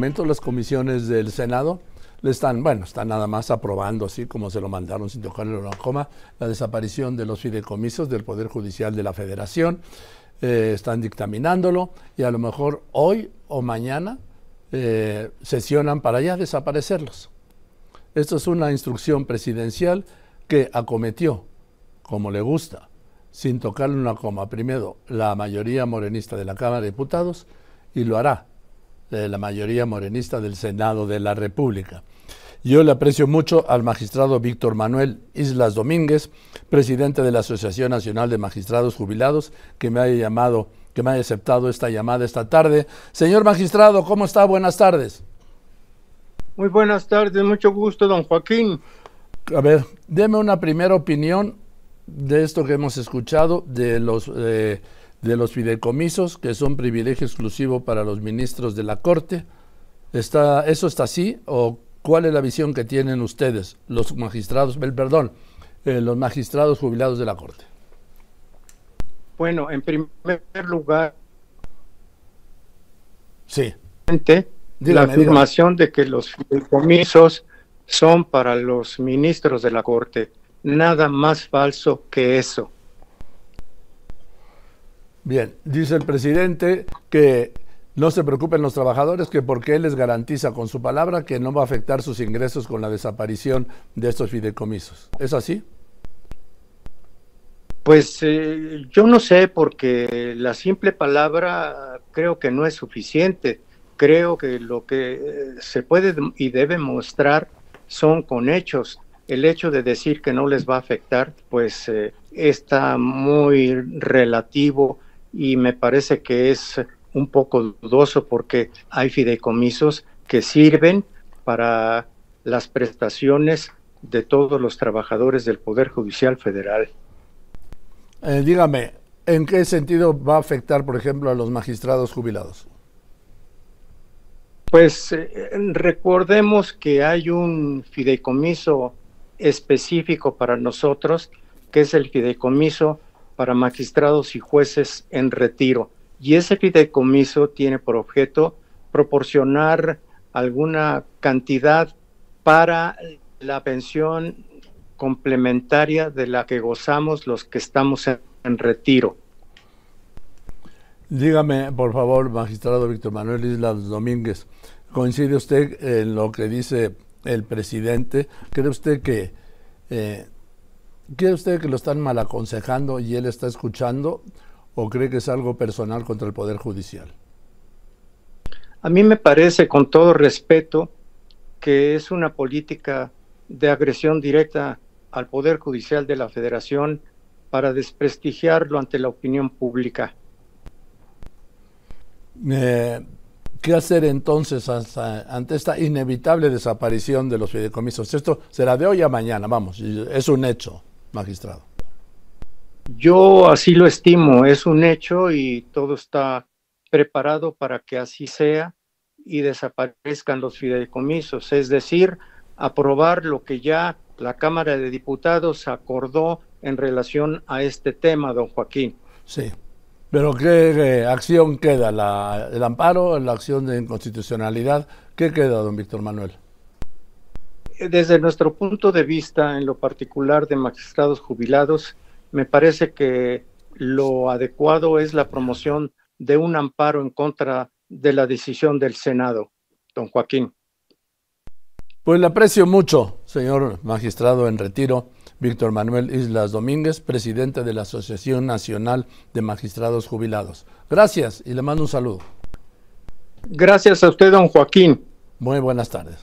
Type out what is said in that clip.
momento las comisiones del Senado le están, bueno, están nada más aprobando, así como se lo mandaron sin tocarle la coma, la desaparición de los fideicomisos del Poder Judicial de la Federación. Eh, están dictaminándolo y a lo mejor hoy o mañana eh, sesionan para ya desaparecerlos. Esto es una instrucción presidencial que acometió, como le gusta, sin tocarle una coma, primero la mayoría morenista de la Cámara de Diputados y lo hará de la mayoría morenista del Senado de la República. Yo le aprecio mucho al magistrado Víctor Manuel Islas Domínguez, presidente de la Asociación Nacional de Magistrados Jubilados, que me haya llamado, que me haya aceptado esta llamada esta tarde. Señor magistrado, ¿cómo está? Buenas tardes. Muy buenas tardes, mucho gusto, don Joaquín. A ver, deme una primera opinión de esto que hemos escuchado, de los, eh, de los fideicomisos, que son privilegio exclusivo para los ministros de la Corte. ¿Está, ¿Eso está así? ¿O cuál es la visión que tienen ustedes, los magistrados, perdón, eh, los magistrados jubilados de la Corte? Bueno, en primer lugar, sí. la afirmación de que los fideicomisos son para los ministros de la Corte. Nada más falso que eso. Bien, dice el presidente que no se preocupen los trabajadores, que porque él les garantiza con su palabra que no va a afectar sus ingresos con la desaparición de estos fideicomisos. ¿Es así? Pues eh, yo no sé, porque la simple palabra creo que no es suficiente. Creo que lo que eh, se puede y debe mostrar son con hechos. El hecho de decir que no les va a afectar, pues eh, está muy relativo y me parece que es un poco dudoso porque hay fideicomisos que sirven para las prestaciones de todos los trabajadores del Poder Judicial Federal. Eh, dígame, ¿en qué sentido va a afectar, por ejemplo, a los magistrados jubilados? Pues eh, recordemos que hay un fideicomiso específico para nosotros, que es el fideicomiso para magistrados y jueces en retiro. Y ese fideicomiso tiene por objeto proporcionar alguna cantidad para la pensión complementaria de la que gozamos los que estamos en, retiro. Dígame, por favor, magistrado Víctor Manuel Islas Domínguez, ¿coincide usted en lo que dice el presidente? ¿Cree usted que eh, ¿Cree usted que lo están mal aconsejando y él está escuchando o cree que es algo personal contra el Poder Judicial? A mí me parece, con todo respeto, que es una política de agresión directa al Poder Judicial de la Federación para desprestigiarlo ante la opinión pública. Eh, ¿Qué hacer entonces ante esta inevitable desaparición de los fideicomisos? Esto será de hoy a mañana, vamos, es un hecho magistrado? Yo así lo estimo, es un hecho y todo está preparado para que así sea y desaparezcan los fideicomisos, es decir, aprobar lo que ya la Cámara de Diputados acordó en relación a este tema, don Joaquín. Sí, pero ¿qué acción queda? ¿La, ¿El amparo, la acción de inconstitucionalidad? ¿Qué queda, don Víctor Manuel? Desde nuestro punto de vista, en lo particular de magistrados jubilados, me parece que lo adecuado es la promoción de un amparo en contra de la decisión del Senado, don Joaquín. Pues le aprecio mucho, señor magistrado en retiro, Víctor Manuel Islas Domínguez, presidente de la Asociación Nacional de Magistrados Jubilados. Gracias y le mando un saludo. Gracias a usted, don Joaquín. Muy buenas tardes.